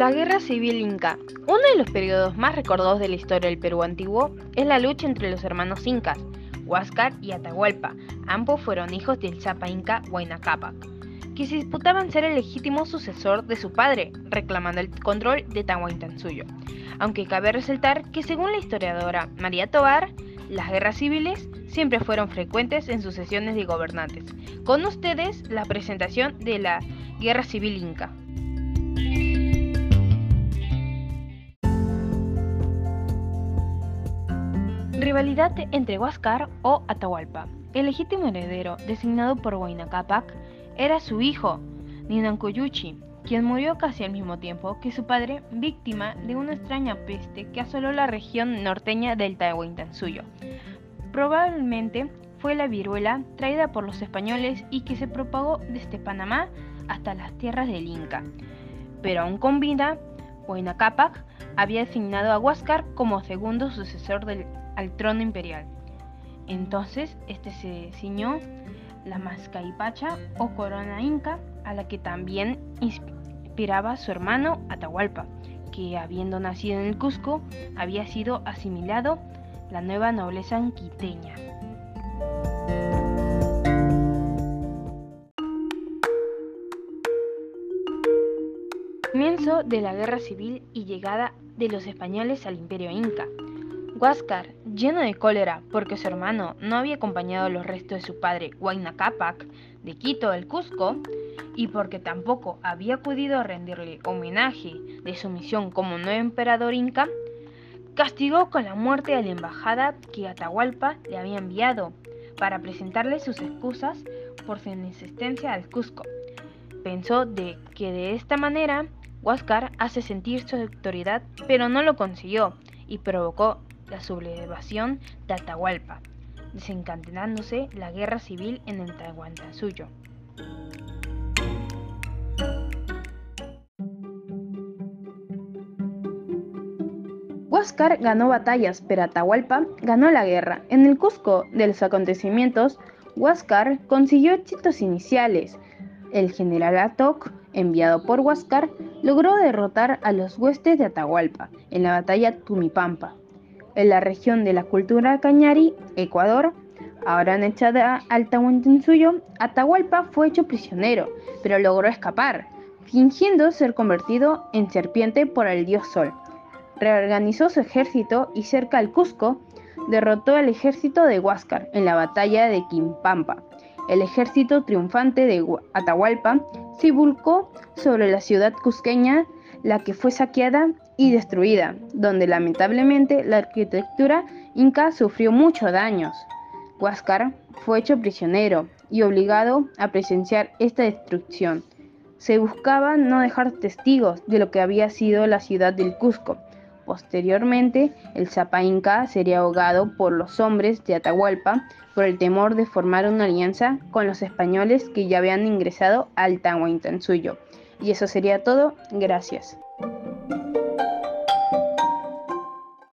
La Guerra Civil Inca. Uno de los periodos más recordados de la historia del Perú antiguo es la lucha entre los hermanos incas, Huáscar y Atahualpa. Ambos fueron hijos del Zapa Inca Huayna Cápac, que se disputaban ser el legítimo sucesor de su padre, reclamando el control de Tahuantinsuyo. Aunque cabe resaltar que según la historiadora María Tobar, las guerras civiles siempre fueron frecuentes en sucesiones de gobernantes. Con ustedes la presentación de la Guerra Civil Inca. Rivalidad entre Huáscar o Atahualpa. El legítimo heredero, designado por Huayna era su hijo, Ninancoyuchi, quien murió casi al mismo tiempo que su padre, víctima de una extraña peste que asoló la región norteña del Tahuantinsuyo. Probablemente fue la viruela traída por los españoles y que se propagó desde Panamá hasta las tierras del Inca. Pero aún con vida, Huayna había designado a Huáscar como segundo sucesor del al trono imperial. Entonces, este se ciñó la mascaipacha o corona inca, a la que también inspiraba su hermano Atahualpa, que habiendo nacido en el Cusco, había sido asimilado la nueva nobleza anquiteña. Comienzo de la guerra civil y llegada de los españoles al imperio inca. Huáscar, lleno de cólera porque su hermano no había acompañado los restos de su padre Huayna Cápac de Quito el Cusco, y porque tampoco había acudido a rendirle homenaje de su misión como nuevo emperador inca, castigó con la muerte a la embajada que Atahualpa le había enviado para presentarle sus excusas por su inexistencia al Cusco. Pensó de que de esta manera Huáscar hace sentir su autoridad, pero no lo consiguió y provocó la sublevación de Atahualpa, desencadenándose la guerra civil en el Tahuantinsuyo. Huáscar ganó batallas, pero Atahualpa ganó la guerra. En el Cusco de los acontecimientos, Huáscar consiguió éxitos iniciales. El general Atok, enviado por Huáscar, logró derrotar a los huestes de Atahualpa en la batalla Tumipampa, en la región de la cultura Cañari, Ecuador, ahora anexada al Tahuantinsuyo, Atahualpa fue hecho prisionero, pero logró escapar, fingiendo ser convertido en serpiente por el dios Sol. Reorganizó su ejército y cerca al Cusco derrotó al ejército de Huáscar en la batalla de Quimpampa. El ejército triunfante de Atahualpa se volcó sobre la ciudad cusqueña, la que fue saqueada y destruida, donde lamentablemente la arquitectura inca sufrió muchos daños. Huáscar fue hecho prisionero y obligado a presenciar esta destrucción. Se buscaba no dejar testigos de lo que había sido la ciudad del Cusco. Posteriormente, el Zapa Inca sería ahogado por los hombres de Atahualpa por el temor de formar una alianza con los españoles que ya habían ingresado al Tahuantinsuyo. Y eso sería todo. Gracias.